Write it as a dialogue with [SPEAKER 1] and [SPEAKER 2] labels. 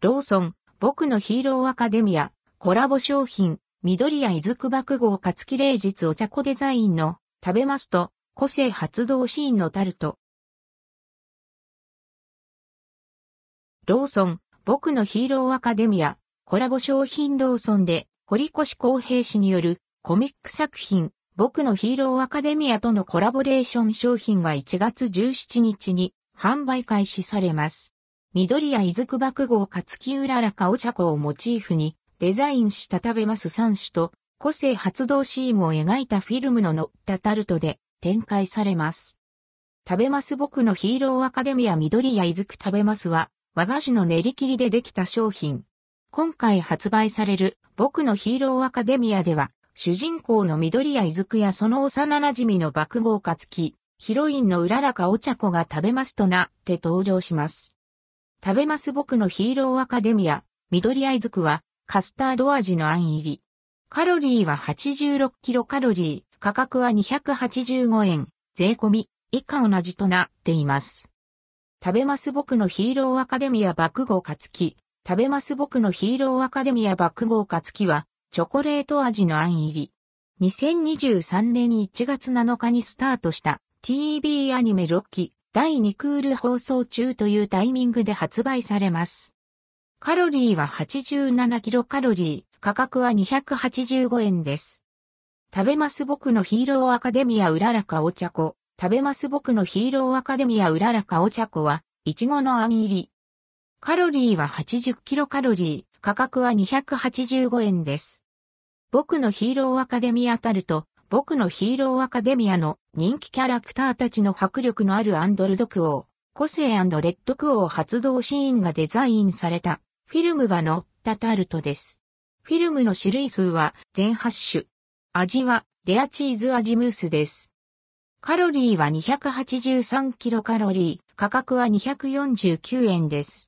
[SPEAKER 1] ローソン、僕のヒーローアカデミア、コラボ商品、緑や伊豆区爆豪勝木霊実お茶子デザインの食べますと、個性発動シーンのタルト。ローソン、僕のヒーローアカデミア、コラボ商品ローソンで、堀越公平氏によるコミック作品、僕のヒーローアカデミアとのコラボレーション商品が1月17日に販売開始されます。緑や伊豆区爆豪か月浦らかお茶子をモチーフにデザインした食べます3種と個性発動シーンを描いたフィルムの乗ったタルトで展開されます。食べます僕のヒーローアカデミア緑や伊豆区食べますは和菓子の練り切りでできた商品。今回発売される僕のヒーローアカデミアでは、主人公の緑谷伊豆やその幼馴染の爆豪かつき、ヒロインのうららかお茶子が食べますとなって登場します。食べます僕のヒーローアカデミア、緑谷伊豆はカスタード味のあん入り。カロリーは86キロカロリー、価格は285円、税込み、以下同じとなっています。食べます僕のヒーローアカデミア爆豪かつき。食べます僕のヒーローアカデミア爆豪かつきは、チョコレート味のあん入り。2023年1月7日にスタートした TV アニメ6期第2クール放送中というタイミングで発売されます。カロリーは87キロカロリー、価格は285円です。食べます僕のヒーローアカデミアうららかお茶子。食べます僕のヒーローアカデミアうららかお茶子は、いちごのあん入り。カロリーは80キロカロリー、価格は285円です。僕のヒーローアカデミアタルト、僕のヒーローアカデミアの人気キャラクターたちの迫力のあるアンドルドクオー、個性レッドクオー発動シーンがデザインされたフィルムが載ったタルトです。フィルムの種類数は全8種。味はレアチーズ味ムースです。カロリーは283キロカロリー、価格は249円です。